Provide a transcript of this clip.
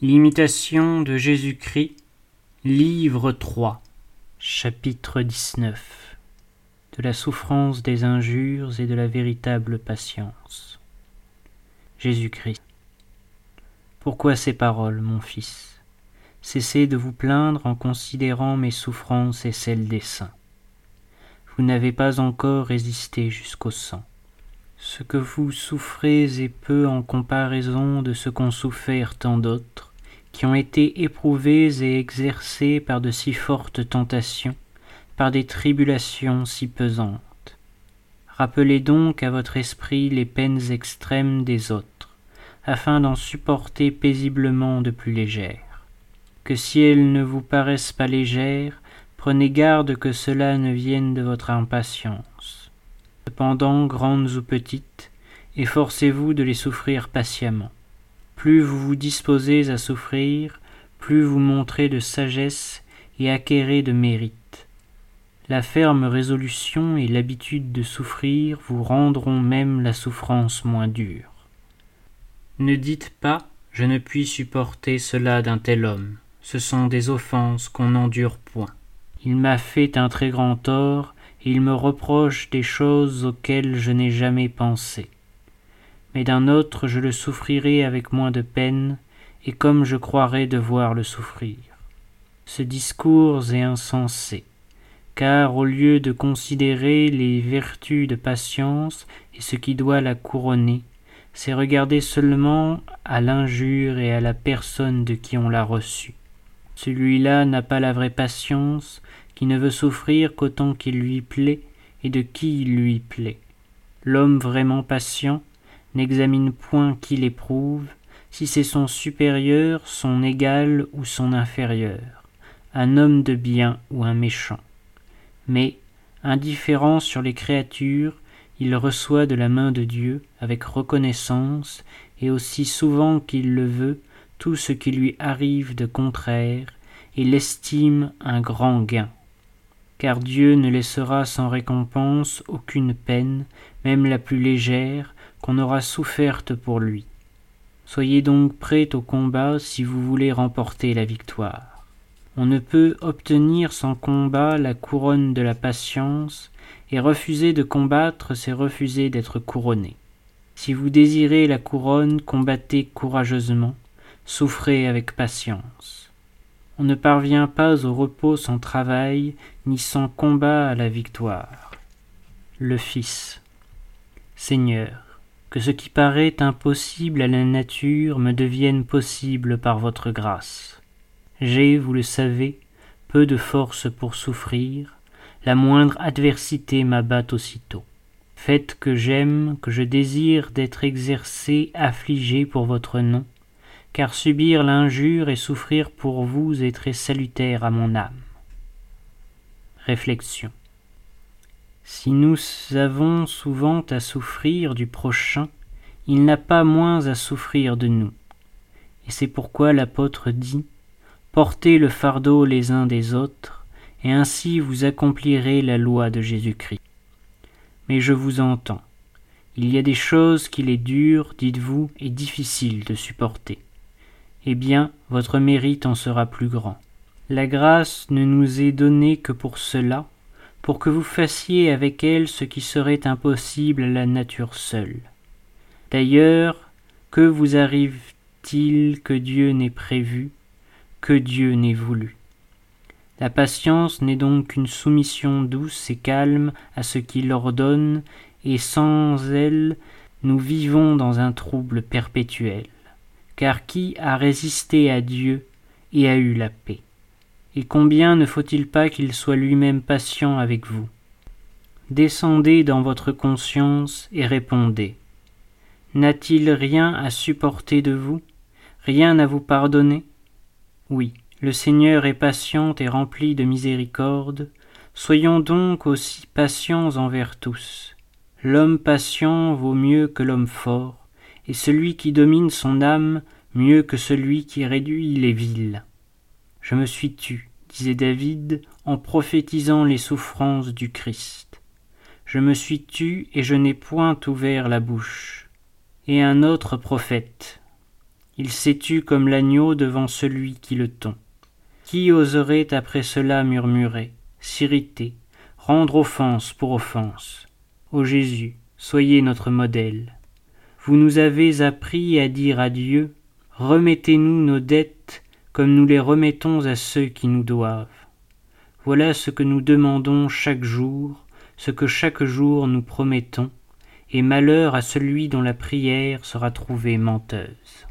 L'imitation de Jésus-Christ, livre 3, chapitre 19 De la souffrance des injures et de la véritable patience. Jésus-Christ. Pourquoi ces paroles, mon fils? Cessez de vous plaindre en considérant mes souffrances et celles des saints. Vous n'avez pas encore résisté jusqu'au sang. Ce que vous souffrez est peu en comparaison de ce qu'ont souffert tant d'autres, qui ont été éprouvés et exercés par de si fortes tentations, par des tribulations si pesantes. Rappelez donc à votre esprit les peines extrêmes des autres, afin d'en supporter paisiblement de plus légères. Que si elles ne vous paraissent pas légères, prenez garde que cela ne vienne de votre impatience cependant grandes ou petites, efforcez-vous de les souffrir patiemment. Plus vous vous disposez à souffrir, plus vous montrez de sagesse et acquérez de mérite. La ferme résolution et l'habitude de souffrir vous rendront même la souffrance moins dure. Ne dites pas je ne puis supporter cela d'un tel homme. Ce sont des offenses qu'on n'endure point. Il m'a fait un très grand tort, il me reproche des choses auxquelles je n'ai jamais pensé. D'un autre je le souffrirai avec moins de peine, et comme je croirais devoir le souffrir. Ce discours est insensé, car au lieu de considérer les vertus de patience et ce qui doit la couronner, c'est regarder seulement à l'injure et à la personne de qui on l'a reçue. Celui-là n'a pas la vraie patience, qui ne veut souffrir qu'autant qu'il lui plaît et de qui il lui plaît. L'homme vraiment patient n'examine point qui l'éprouve, si c'est son supérieur, son égal ou son inférieur, un homme de bien ou un méchant. Mais, indifférent sur les créatures, il reçoit de la main de Dieu, avec reconnaissance, et aussi souvent qu'il le veut, tout ce qui lui arrive de contraire, et l'estime un grand gain car Dieu ne laissera sans récompense aucune peine, même la plus légère, qu'on aura soufferte pour lui. Soyez donc prêts au combat si vous voulez remporter la victoire. On ne peut obtenir sans combat la couronne de la patience, et refuser de combattre, c'est refuser d'être couronné. Si vous désirez la couronne, combattez courageusement, souffrez avec patience. On ne parvient pas au repos sans travail, ni sans combat à la victoire. Le Fils. Seigneur, que ce qui paraît impossible à la nature me devienne possible par votre grâce. J'ai, vous le savez, peu de force pour souffrir, la moindre adversité m'abat aussitôt. Faites que j'aime, que je désire d'être exercé, affligé pour votre nom, car subir l'injure et souffrir pour vous est très salutaire à mon âme. Réflexion. Si nous avons souvent à souffrir du prochain, il n'a pas moins à souffrir de nous. Et c'est pourquoi l'apôtre dit Portez le fardeau les uns des autres, et ainsi vous accomplirez la loi de Jésus-Christ. Mais je vous entends. Il y a des choses qu'il est dur, dites-vous, et difficile de supporter eh bien votre mérite en sera plus grand. La grâce ne nous est donnée que pour cela, pour que vous fassiez avec elle ce qui serait impossible à la nature seule. D'ailleurs, que vous arrive-t-il que Dieu n'ait prévu, que Dieu n'ait voulu? La patience n'est donc qu'une soumission douce et calme à ce qu'il ordonne, et sans elle, nous vivons dans un trouble perpétuel. Car qui a résisté à Dieu et a eu la paix? Et combien ne faut-il pas qu'il soit lui-même patient avec vous? Descendez dans votre conscience et répondez. N'a-t-il rien à supporter de vous? Rien à vous pardonner? Oui, le Seigneur est patient et rempli de miséricorde. Soyons donc aussi patients envers tous. L'homme patient vaut mieux que l'homme fort, et celui qui domine son âme mieux que celui qui réduit les villes. Je me suis tu, disait David, en prophétisant les souffrances du Christ. Je me suis tu et je n'ai point ouvert la bouche. Et un autre prophète. Il s'est tu comme l'agneau devant celui qui le tond. Qui oserait après cela murmurer, s'irriter, rendre offense pour offense? Ô Jésus, soyez notre modèle. Vous nous avez appris à dire à Dieu, remettez-nous nos dettes comme nous les remettons à ceux qui nous doivent. Voilà ce que nous demandons chaque jour, ce que chaque jour nous promettons, et malheur à celui dont la prière sera trouvée menteuse.